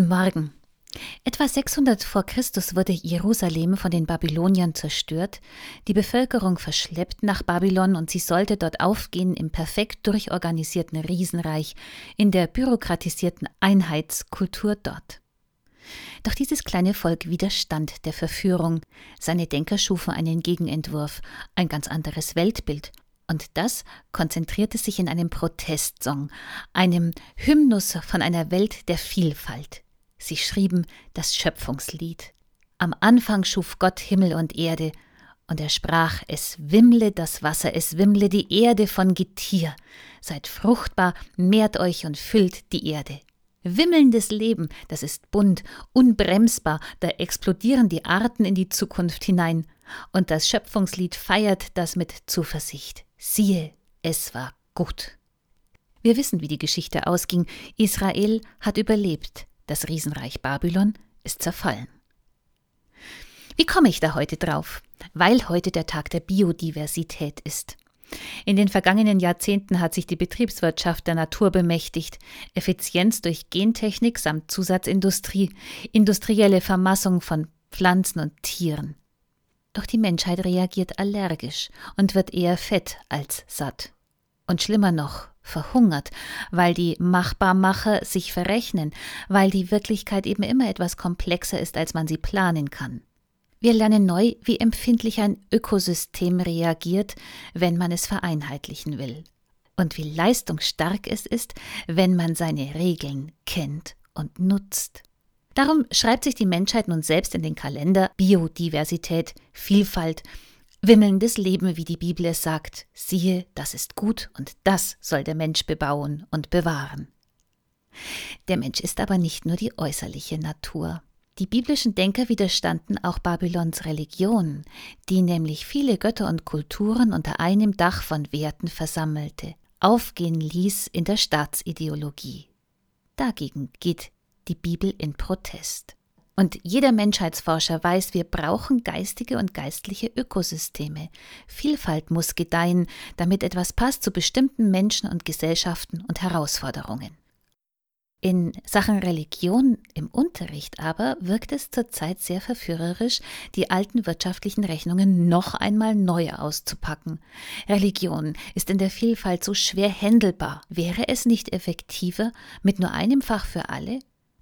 Guten Morgen. Etwa 600 vor Christus wurde Jerusalem von den Babyloniern zerstört, die Bevölkerung verschleppt nach Babylon und sie sollte dort aufgehen im perfekt durchorganisierten Riesenreich, in der bürokratisierten Einheitskultur dort. Doch dieses kleine Volk widerstand der Verführung. Seine Denker schufen einen Gegenentwurf, ein ganz anderes Weltbild. Und das konzentrierte sich in einem Protestsong, einem Hymnus von einer Welt der Vielfalt. Sie schrieben das Schöpfungslied. Am Anfang schuf Gott Himmel und Erde, und er sprach, es wimmle das Wasser, es wimmle die Erde von Getier. Seid fruchtbar, mehrt euch und füllt die Erde. Wimmelndes Leben, das ist bunt, unbremsbar, da explodieren die Arten in die Zukunft hinein. Und das Schöpfungslied feiert das mit Zuversicht. Siehe, es war gut. Wir wissen, wie die Geschichte ausging. Israel hat überlebt. Das Riesenreich Babylon ist zerfallen. Wie komme ich da heute drauf? Weil heute der Tag der Biodiversität ist. In den vergangenen Jahrzehnten hat sich die Betriebswirtschaft der Natur bemächtigt, Effizienz durch Gentechnik samt Zusatzindustrie, industrielle Vermassung von Pflanzen und Tieren. Doch die Menschheit reagiert allergisch und wird eher fett als satt. Und schlimmer noch, verhungert, weil die Machbarmacher sich verrechnen, weil die Wirklichkeit eben immer etwas komplexer ist, als man sie planen kann. Wir lernen neu, wie empfindlich ein Ökosystem reagiert, wenn man es vereinheitlichen will. Und wie leistungsstark es ist, wenn man seine Regeln kennt und nutzt. Darum schreibt sich die Menschheit nun selbst in den Kalender Biodiversität, Vielfalt, wimmelndes Leben, wie die Bibel es sagt. Siehe, das ist gut und das soll der Mensch bebauen und bewahren. Der Mensch ist aber nicht nur die äußerliche Natur. Die biblischen Denker widerstanden auch Babylons Religion, die nämlich viele Götter und Kulturen unter einem Dach von Werten versammelte, aufgehen ließ in der Staatsideologie. Dagegen geht die Bibel in Protest. Und jeder Menschheitsforscher weiß, wir brauchen geistige und geistliche Ökosysteme. Vielfalt muss gedeihen, damit etwas passt zu bestimmten Menschen und Gesellschaften und Herausforderungen. In Sachen Religion im Unterricht aber wirkt es zurzeit sehr verführerisch, die alten wirtschaftlichen Rechnungen noch einmal neu auszupacken. Religion ist in der Vielfalt so schwer händelbar. Wäre es nicht effektiver, mit nur einem Fach für alle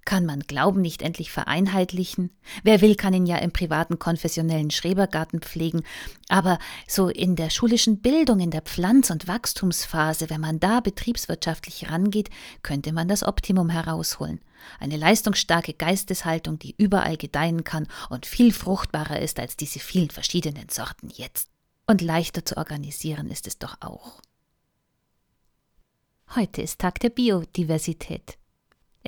kann man Glauben nicht endlich vereinheitlichen? Wer will, kann ihn ja im privaten konfessionellen Schrebergarten pflegen. Aber so in der schulischen Bildung, in der Pflanz- und Wachstumsphase, wenn man da betriebswirtschaftlich rangeht, könnte man das Optimum herausholen. Eine leistungsstarke Geisteshaltung, die überall gedeihen kann und viel fruchtbarer ist als diese vielen verschiedenen Sorten jetzt. Und leichter zu organisieren ist es doch auch. Heute ist Tag der Biodiversität.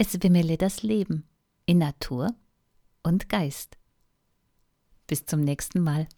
Es wimmele das Leben in Natur und Geist. Bis zum nächsten Mal.